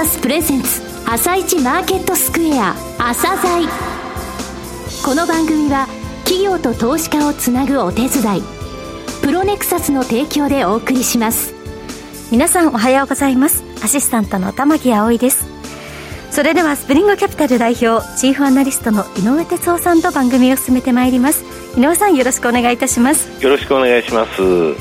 サスプレゼンツ朝一マーケットスクエア朝鮮。この番組は企業と投資家をつなぐお手伝いプロネクサスの提供でお送りします。皆さんおはようございます。アシスタントの玉木葵です。それではスプリングキャピタル代表チーフアナリストの井上哲夫さんと番組を進めてまいります。井上さんよろしくお願いいたします。よろしくお願いします。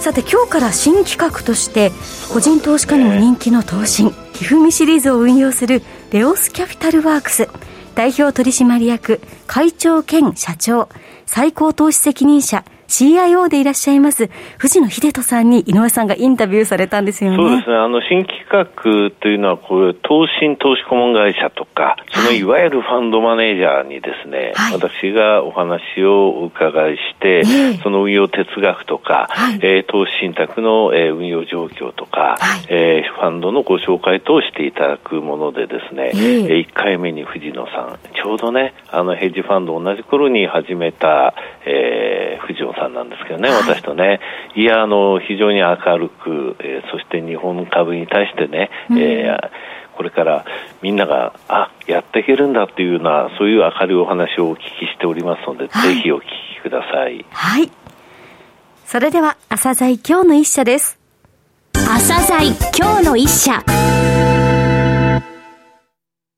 さて今日から新企画として個人投資家にも人気の投信ひふみシリーズを運用するレオスキャピタルワークス代表取締役会長兼社長最高投資責任者 CIO でいらっしゃいます藤野秀人さんに井上さんがインタビューされたんですよね。そうですね。あの、新企画というのは、こう投信投資顧問会社とか、そのいわゆるファンドマネージャーにですね、はい、私がお話をお伺いして、その運用哲学とか、はい、えー、投資信託の、えー、運用状況とか、はい、えー、ファンドのご紹介としていただくものでですね、えー、1回目に藤野さん、ちょうどね、あのヘッジファンド同じ頃に始めた、えー、藤野さんなんですけどね、私とね、いや、あの、非常に明るく、えー、そして日本株に対してね、うん、えーこれからみんなが、あ、やっていけるんだっていうような、そういう明るいお話をお聞きしておりますので、はい、ぜひお聞きください。はい。それでは、朝鮮今日の一社です。朝鮮今日の一社。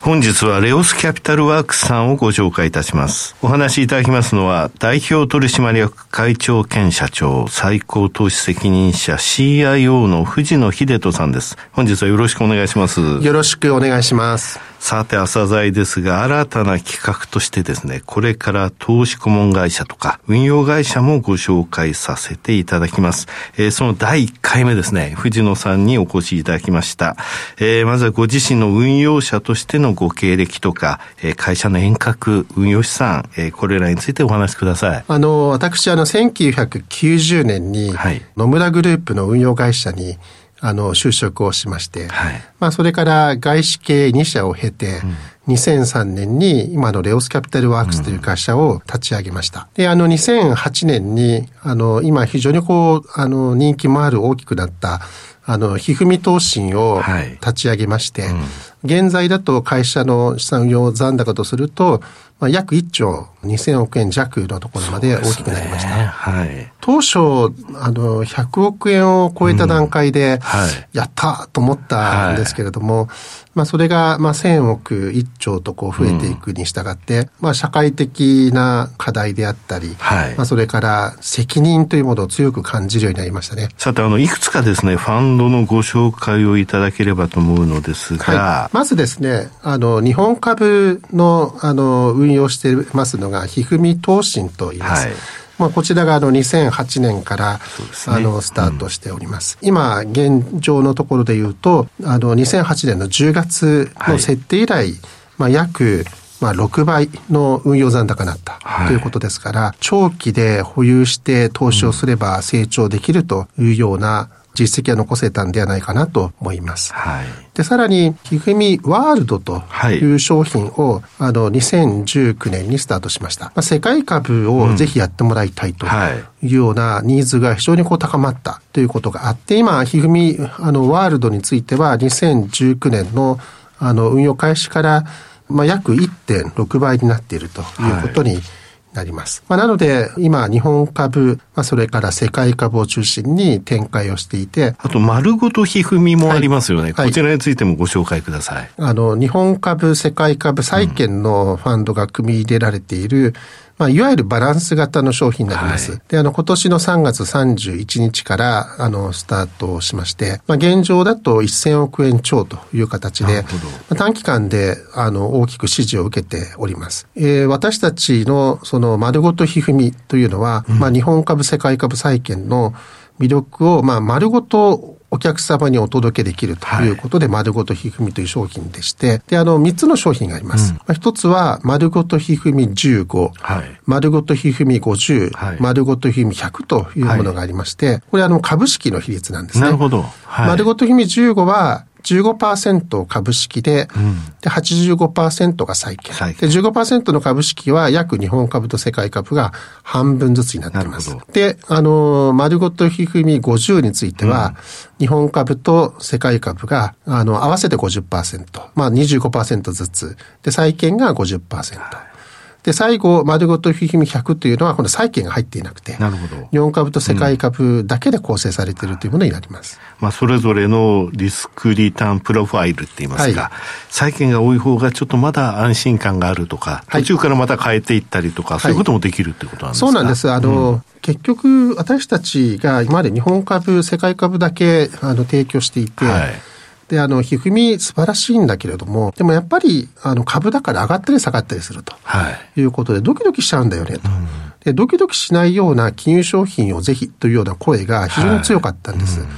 本日はレオスキャピタルワークスさんをご紹介いたします。お話しいただきますのは、代表取締役会長兼社長、最高投資責任者 CIO の藤野秀人さんです。本日はよろしくお願いします。よろしくお願いします。さて、朝鮮ですが、新たな企画としてですね、これから投資顧問会社とか、運用会社もご紹介させていただきます。えー、その第1回目ですね、藤野さんにお越しいただきました。えー、まずはご自身の運用者としてのご経歴とか、えー、会社の遠隔、運用資産、えー、これらについてお話しください。あの、私、あの、1990年に、野村グループの運用会社に、あの、就職をしまして、はい、まあ、それから外資系2社を経て、うん、2003年に今のレオスキャピタルワークスという会社を立ち上げました。で、あの、2008年に、あの、今非常にこう、あの、人気もある大きくなった、あの、ひふみ投信を立ち上げまして、はいうん、現在だと会社の資産運用残高とすると、まあ、約1兆2000億円弱のところまで大きくなりました。ね、はい、当初、あの、100億円を超えた段階で、やったと思ったんですけれども、はい、まあ、それが、まあ、1000億1兆とこう増えていくに従って、うん、まあ、社会的な課題であったり、はい、まあ、それから責任というものを強く感じるようになりましたね。さて、あの、いくつかですね、ファンドのご紹介をいただければと思うのですが、はい、まずですね、あの、日本株の、あの、運用していますのが、ひふみ投信と言います。はいまあ、こちらがあの2008年から、ね、あのスタートしております。うん、今、現状のところで言うと、あの2008年の10月の設定以来、はい、まあ、約まあ、6倍の運用残高になったということですから、はい、長期で保有して投資をすれば成長できるというような実績は残せたんではないかなと思います。はい、で、さらに、ひふみワールドとい。う商品を、あの、2019年にスタートしました。まあ、世界株をぜひやってもらいたいとい。うようなニーズが非常にこう高まったということがあって、今、ひふみ、あの、ワールドについては、2019年の、あの、運用開始から、まあ、約1.6倍になっているということに、はいなります。まあ、なので、今、日本株、まあ、それから世界株を中心に展開をしていて。あと、丸ごとひふみもありますよね、はい。こちらについてもご紹介ください。あの、日本株、世界株、債券のファンドが組み入れられている、うんまあ、いわゆるバランス型の商品になります。はい、で、あの、今年の3月31日から、あの、スタートしまして、まあ、現状だと1000億円超という形で、まあ、短期間で、あの、大きく支持を受けております。えー、私たちの、その、丸ごとひふみというのは、うん、まあ、日本株、世界株債券の魅力を、まあ、丸ごとお客様にお届けできるということで、丸ごとひふみという商品でして、で、あの、3つの商品があります。うん、一つは、丸ごとひふみ15、はい、丸ごとひふみ50、はい、丸ごとひふみ100というものがありまして、これあの、株式の比率なんですね。なるほど。はい、丸ごとひふみ15は、15%株式で、うん、で85%が債券。債券で、15%の株式は約日本株と世界株が半分ずつになっています。で、あの、丸ごとひふみ50については、うん、日本株と世界株が、あの、合わせて50%、まあ25%ずつ、で、債券が50%。はいで、最後、丸ごとひひみ100というのは、この債券が入っていなくて、なるほど。日本株と世界株だけで構成されているというものになります。うん、まあ、それぞれのリスクリターンプロファイルって言いますか、はい、債券が多い方がちょっとまだ安心感があるとか、途中からまた変えていったりとか、はい、そういうこともできるってことなんですか、そうなんです。あの、うん結局、私たちが今まで日本株、世界株だけあの提供していて、はいで、あの、ひふみ素晴らしいんだけれども、でもやっぱり、あの、株だから上がったり下がったりすると。はい。いうことで、ドキドキしちゃうんだよね、と。うん、で、ドキドキしないような金融商品をぜひというような声が非常に強かったんです。はいうん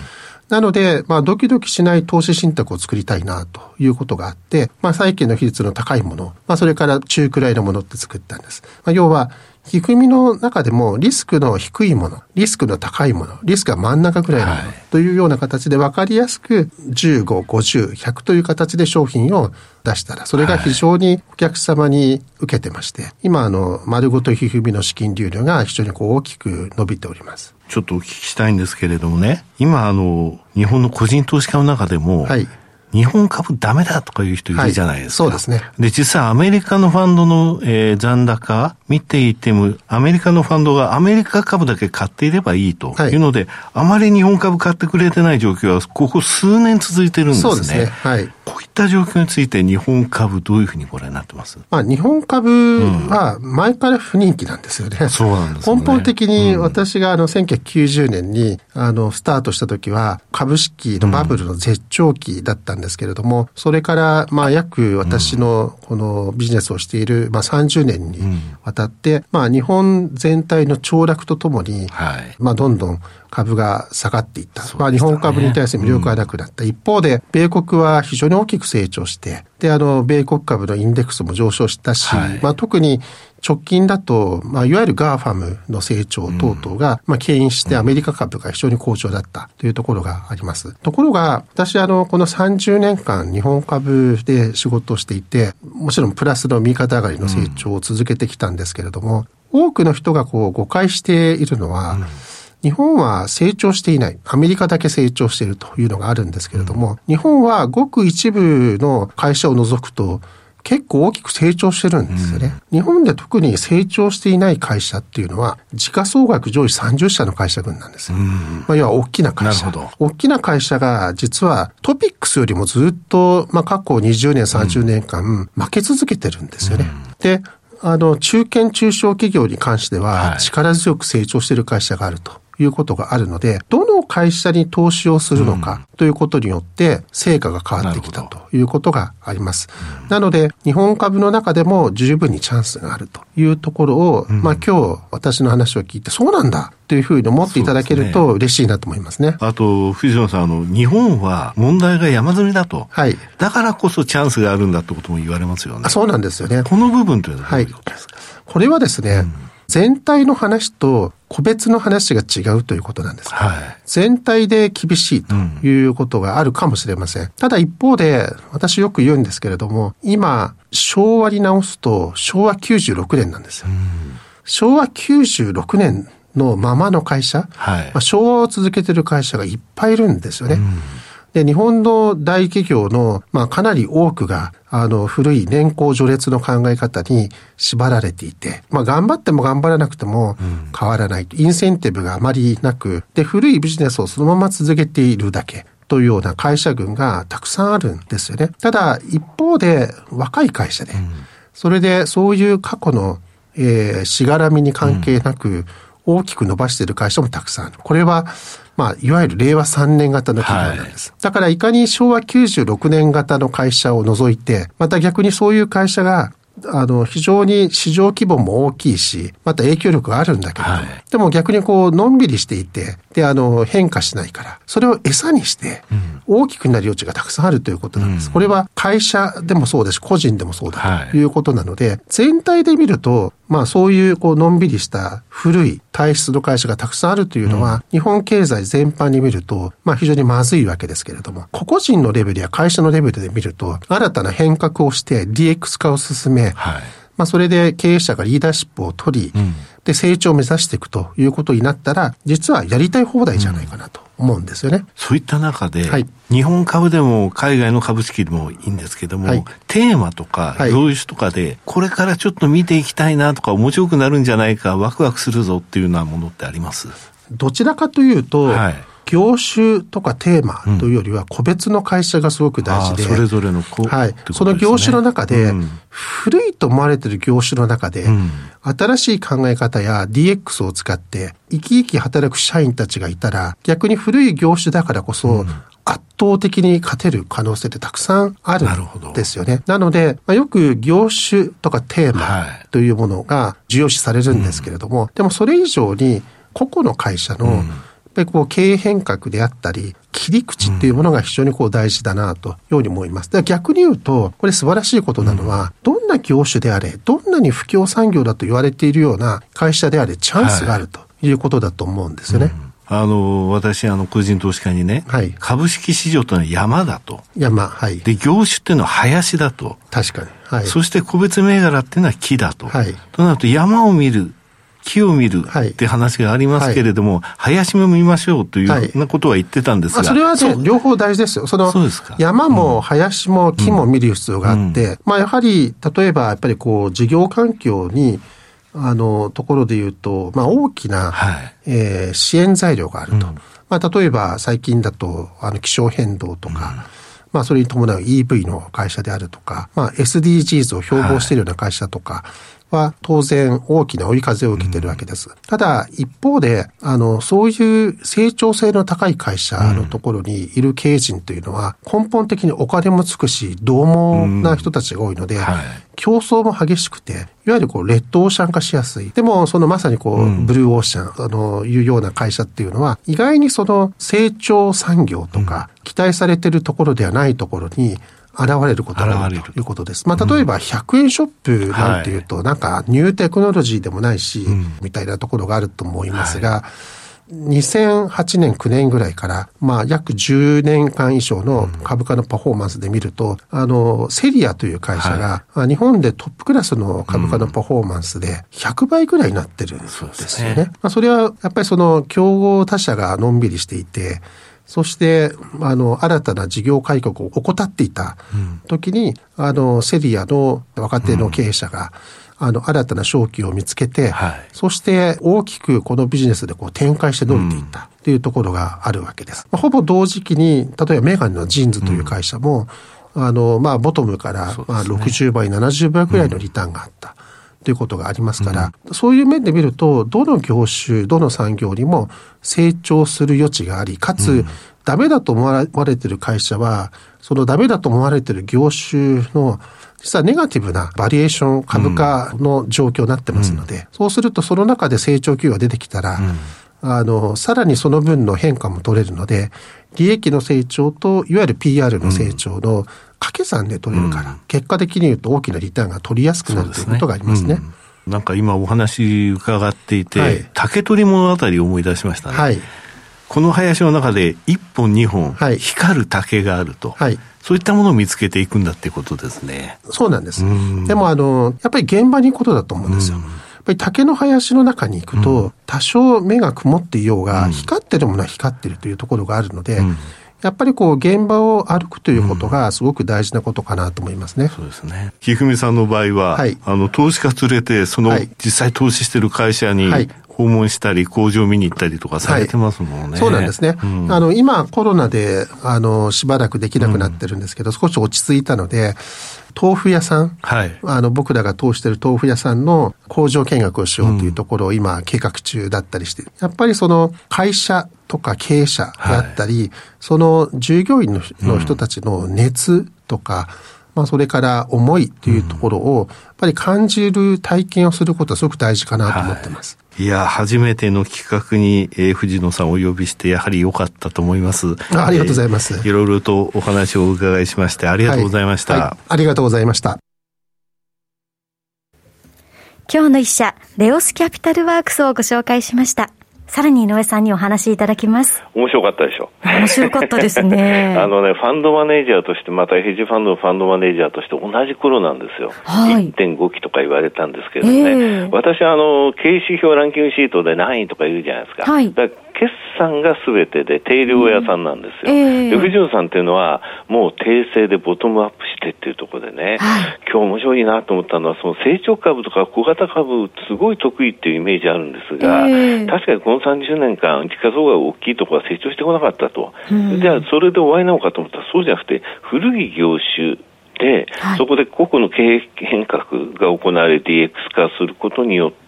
なので、まあ、ドキドキしない投資信託を作りたいな、ということがあって、まあ、債券の比率の高いもの、まあ、それから中くらいのものって作ったんです。まあ、要は、ひふみの中でもリスクの低いもの、リスクの高いもの、リスクが真ん中ぐらいのもの、というような形で分かりやすく15、50、100という形で商品を出したら、それが非常にお客様に受けてまして、今、あの、丸ごとひふみの資金流量が非常にこう大きく伸びております。ちょっとお聞きしたいんですけれどもね、今、あの、日本の個人投資家の中でも、はい日本株ダメだとかいう人いるじゃないですか。はい、そうですね。で、実際アメリカのファンドの、えー、残高見ていても、アメリカのファンドがアメリカ株だけ買っていればいいというので、はい、あまり日本株買ってくれてない状況は、ここ数年続いてるんですね。そうですね。はい。こういった状況について日本株どういうふうにご覧になってます？まあ、日本株は前から不人気なんですよね。うん、そうなんですね。根本的に私があの1990年にあのスタートした時は株式のバブルの絶頂期だったんですけれども、それからまあ約私のこのビジネスをしているまあ30年にわたって、まあ日本全体の凋落とともに、まあどんどん株が下がっていった。ね、まあ日本株に対する魅力がなくなった。うん、一方で、米国は非常に大きく成長して、で、あの、米国株のインデックスも上昇したし、はい、まあ特に直近だと、まあ、いわゆる GAFAM の成長等々が、まあ、牽引してアメリカ株が非常に好調だった。というところがあります。ところが、私、あの、この30年間日本株で仕事をしていて、もちろんプラスの右肩上がりの成長を続けてきたんですけれども、多くの人がこう誤解しているのは、うん日本は成長していない。アメリカだけ成長しているというのがあるんですけれども、うん、日本はごく一部の会社を除くと、結構大きく成長してるんですよね、うん。日本で特に成長していない会社っていうのは、時価総額上位30社の会社群なんですよ。うん、まあ、要は大きな会社。大きな会社が実はトピックスよりもずっと、まあ、過去20年、30年間負け続けてるんですよね。うん、で、あの、中堅中小企業に関しては、力強く成長している会社があると。いうことがあるので、どの会社に投資をするのかということによって、成果が変わってきたということがあります。なので、日本株の中でも十分にチャンスがあるというところを、まあ今日私の話を聞いて、そうなんだというふうに思っていただけると嬉しいなと思いますね。すねあと、藤野さん、あの、日本は問題が山積みだと。はい。だからこそチャンスがあるんだってことも言われますよね。そうなんですよね。この部分というのはどういうことですか、はい、これはですね、うん全体の話と個別の話が違うということなんです。はい、全体で厳しいということがあるかもしれません。うん、ただ一方で、私よく言うんですけれども、今、昭和に直すと昭和96年なんですよ。うん、昭和96年のままの会社、はい、まあ、昭和を続けてる会社がいっぱいいるんですよね。うんで、日本の大企業の、まあ、かなり多くが、あの、古い年功序列の考え方に縛られていて、まあ、頑張っても頑張らなくても変わらない。インセンティブがあまりなく、で、古いビジネスをそのまま続けているだけ。というような会社群がたくさんあるんですよね。ただ、一方で若い会社で、それでそういう過去の、えー、しがらみに関係なく、大きく伸ばしている会社もたくさんある。これは、まあ、いわゆる令和3年型の企業なんです。はい、だから、いかに昭和96年型の会社を除いて、また逆にそういう会社があの、非常に市場規模も大きいし、また影響力があるんだけど、はい、でも逆にこう、のんびりしていて、で、あの、変化しないから、それを餌にして、大きくなる余地がたくさんあるということなんです。これは会社でもそうです。し、個人でもそうだとい。うことなので、はい、全体で見ると、まあそういうこうのんびりした古い体質の会社がたくさんあるというのは、うん、日本経済全般に見ると、まあ非常にまずいわけですけれども、個々人のレベルや会社のレベルで見ると、新たな変革をして DX 化を進め、はいまあ、それで経営者がリーダーシップを取り、うん、で、成長を目指していくということになったら、実はやりたい放題じゃないかなと思うんですよね。うん、そういった中で、はい、日本株でも海外の株式でもいいんですけども、はい、テーマとか業種とかで、これからちょっと見ていきたいなとか、面白くなるんじゃないか、ワクワクするぞっていうようなものってあります？どちらかというと、はい業種とかテーマというよりは個別の会社がすごく大事で、うん、それぞれのはい、その業種の中で、古いと思われている業種の中で、新しい考え方や DX を使って生き生き働く社員たちがいたら、逆に古い業種だからこそ、圧倒的に勝てる可能性ってたくさんあるんですよね。なので、まあ、よく業種とかテーマというものが重要視されるんですけれども、はいうん、でもそれ以上に個々の会社のぱりこう経営変革であったり、切り口っていうものが非常にこう大事だなというように思います。で逆に言うと、これ素晴らしいことなのは、どんな業種であれ、どんなに不況産業だと言われているような会社であれ、チャンスがあるということだと思うんですよね。はいうんあの、私、あの、個人投資家にね、はい、株式市場というのは山だと。山、はい。で、業種っていうのは林だと。確かに。はい。そして個別銘柄っていうのは木だと。はい。となると山を見る木を見るって話がありますけれども、はい、林も見ましょうというようなことは言ってたんですが、それはね、両方大事ですよ。その山も林も木も見る必要があって、うん、まあやはり、例えばやっぱりこう、事業環境に、あの、ところで言うと、まあ大きな、はい、えー、支援材料があると。うん、まあ例えば最近だと、あの、気象変動とか、うん。まあ、それに伴う EV の会社であるとか、まあ、SDGs を標榜しているような会社とか、は当然大きな追い風を受けてるわけです。ただ一方で、あの、そういう成長性の高い会社のところにいる経営陣というのは根本的にお金もつくし、獰猛な人たちが多いので、競争も激しくて、いわゆるこう、レッドオーシャン化しやすい。でも、そのまさにこう、ブルーオーシャン、あの、いうような会社っていうのは、意外にその成長産業とか、期待されてるところではないところに、現れることがあるということです。まあ、例えば100円ショップなんていうと、なんかニューテクノロジーでもないし、みたいなところがあると思いますが、2008年、9年ぐらいから、まあ、約10年間以上の株価のパフォーマンスで見ると、あの、セリアという会社が、はい、日本でトップクラスの株価のパフォーマンスで100倍ぐらいになってるんですよね。ね。まあ、それは、やっぱりその、競合他社がのんびりしていて、そして、あの、新たな事業改革を怠っていた時に、うん、あの、セリアの若手の経営者が、うん、あの、新たな商機を見つけて、はい、そして大きくこのビジネスでこう展開して伸びていったっていうところがあるわけです。まあ、ほぼ同時期に、例えばメガネのジンズという会社も、うん、あの、まあ、ボトムから、まあ、60倍、70倍くらいのリターンがあった。ということがありますから、うん、そういう面で見ると、どの業種、どの産業にも成長する余地があり、かつ、うん、ダメだと思われてる会社は、そのダメだと思われてる業種の実はネガティブなバリエーション株価の状況になってますので、うん、そうするとその中で成長企業が出てきたら、あの、さらにその分の変化も取れるので、利益の成長と、いわゆる PR の成長の掛け算で取れるから、うん、結果的に言うと大きなリターンが取りやすくなるということがありますね。すねうん、なんか今お話伺っていて、はい、竹取物語を思い出しましたね。はい、この林の中で1本2本、光る竹があると。はいそういったものを見つけていくんだってことですね。そうなんです。でもあの、やっぱり現場に行くことだと思うんですよ。やっぱり竹の林の中に行くと、多少目が曇っていようが、光ってるものは光ってるというところがあるので、やっぱりこう現場を歩くということがすごく大事なことかなと思いますね。うん、そうですね。ひふみさんの場合は、はい、あの投資家連れてその実際投資してる会社に、訪問したり、工場見に行ったりとかされてますもんね。はい、そうなんですね。うん、あの、今、コロナで、あの、しばらくできなくなってるんですけど、うん、少し落ち着いたので、豆腐屋さん、はい、あの僕らが通してる豆腐屋さんの工場見学をしようというところを今計画中だったりして、やっぱりその会社とか経営者であったり、はい、その従業員の人たちの熱とか、まあ、それから思いというところを、やっぱり感じる体験をすることはすごく大事かなと思ってます。はいいや、初めての企画に、えー、藤野さんをお呼びして、やはり良かったと思います。あありがとうございます、えー。いろいろとお話をお伺いしまして、ありがとうございました。はいはい、ありがとうございました。今日の一社、レオスキャピタルワークスをご紹介しました。さらに井上さんにお話いただきます。面白かったでしょ。面白かったですね。あのね、ファンドマネージャーとして、またヘッジファンドのファンドマネージャーとして同じ頃なんですよ。はい、1.5期とか言われたんですけどね。えー、私、あの、経営指標ランキングシートで何位とか言うじゃないですか。はい、だ決算がすべてで定量屋さんなんですよ。うん。えー、で藤野さんっていうのは、もう訂正でボトムアップしてっていうところでね、はい、今日面白いなと思ったのは、その成長株とか小型株、すごい得意っていうイメージあるんですが、えー、確かにこの30年間、時価総額大きいところは成長してこなかったと。うん、じゃあ、それで終わりなのかと思ったら、そうじゃなくて、古い業種、はい、そこで個々の経営変革が行われ DX 化することによって、うん、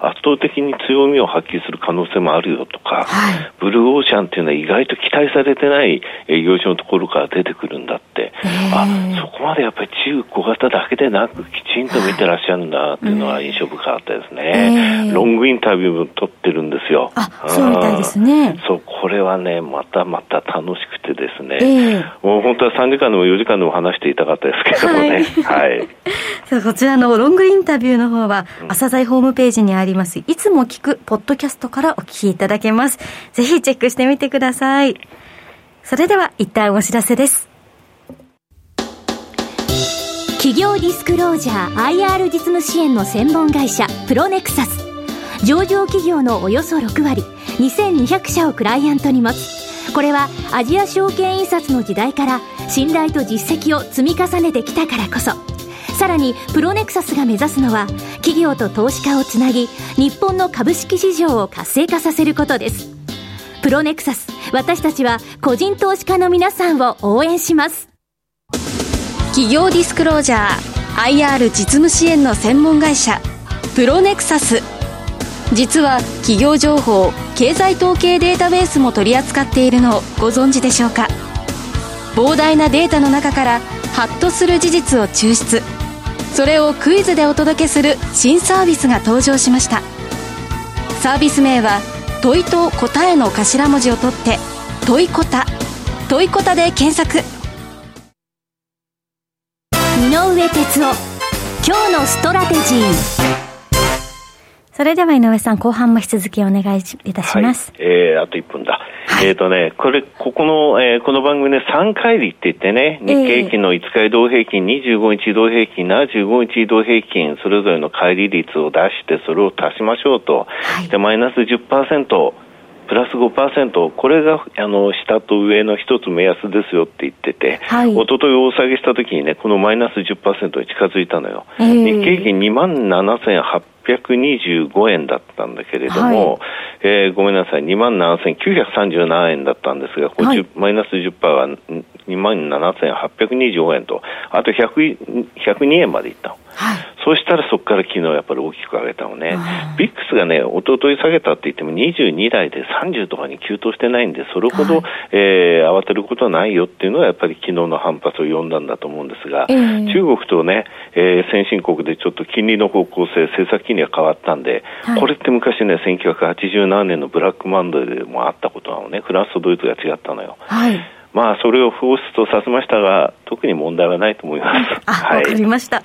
圧倒的に強みを発揮する可能性もあるよとか、はい、ブルーオーシャンっていうのは意外と期待されてない業種のところから出てくるんだって、あそこまでやっぱり中小型だけでなく、きちんと見てらっしゃるんだっていうのは印象深かったですね。ロングインタビューも取ってるんですよ。あ、そうみたいですね。そう、これはね、またまた楽しくてですね、もう本当は3時間でも4時間でも話していたかったですけどもね。はい。はい、さあ、こちらのロングインタビューの方は、朝鮮ホームページにあります、いつも聞くポッドキャストからお聞きいただけます。ぜひチェックしてみてください。それでは、一旦お知らせです。企業ディスクロージャー IR 実務支援の専門会社プロネクサス上場企業のおよそ6割2200社をクライアントに持つこれはアジア証券印刷の時代から信頼と実績を積み重ねてきたからこそさらにプロネクサスが目指すのは企業と投資家をつなぎ日本の株式市場を活性化させることです。プロネクサス私たちは個人投資家の皆さんを応援します。企業ディスクロージャー IR 実務支援の専門会社プロネクサス。実は企業情報経済統計データベースも取り扱っているのをご存知でしょうか？膨大なデータの中からハッとする事実を抽出。それをクイズでお届けする新サービスが登場しました。サービス名は問いと答えの頭文字を取って問いこた。問いこたで検索。井上哲夫。今日のストラテジー。それでは井上さん、後半も引き続きお願いいたします。はい、えー、あと1分だ。はい、えっ、ー、とね、これ、ここの、えー、この番組で3回りって言ってね、日経平均の5日移動平均、25日移動平均、75日移動平均、それぞれの乖離率を出して、それを足しましょうと。はい、で、マイナス10%、プラス5%、これがあの下と上の一つ目安ですよって言ってて、はい、一昨日大下げした時にね、このマイナス10%に近づいたのよ。えー、日経平均2万7825円だったんだけれども、はい、えー、ごめんなさい、2万7937円だったんですが、はい、マイナス10%は2万7825円と、あと100 102円までいった。はい、そうしたらそこから昨日やっぱり大きく上げたのね、ビックスがね、一昨日下げたって言っても22台で30とかに急騰してないんで、それほど、はい、えー、慌てることはないよっていうのはやっぱり昨日の反発を呼んだんだと思うんですが、えー、中国とね、えー、先進国でちょっと金利の方向性、政策金利が変わったんで、はい、これって昔ね、1987年のブラックマンドでもあったことなのね、フランスとドイツが違ったのよ。はい。まあ、それを放出とさせましたが、特に問題はないと思います。あ、わ、はい、かりました。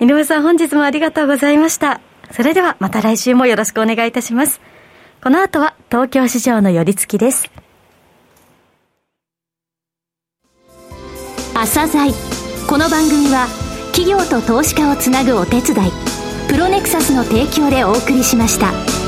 井上さん本日もありがとうございました。それではまた来週もよろしくお願いいたします。この後は東京市場の寄り付きです。朝鮮この番組は企業と投資家をつなぐお手伝いプロネクサスの提供でお送りしました。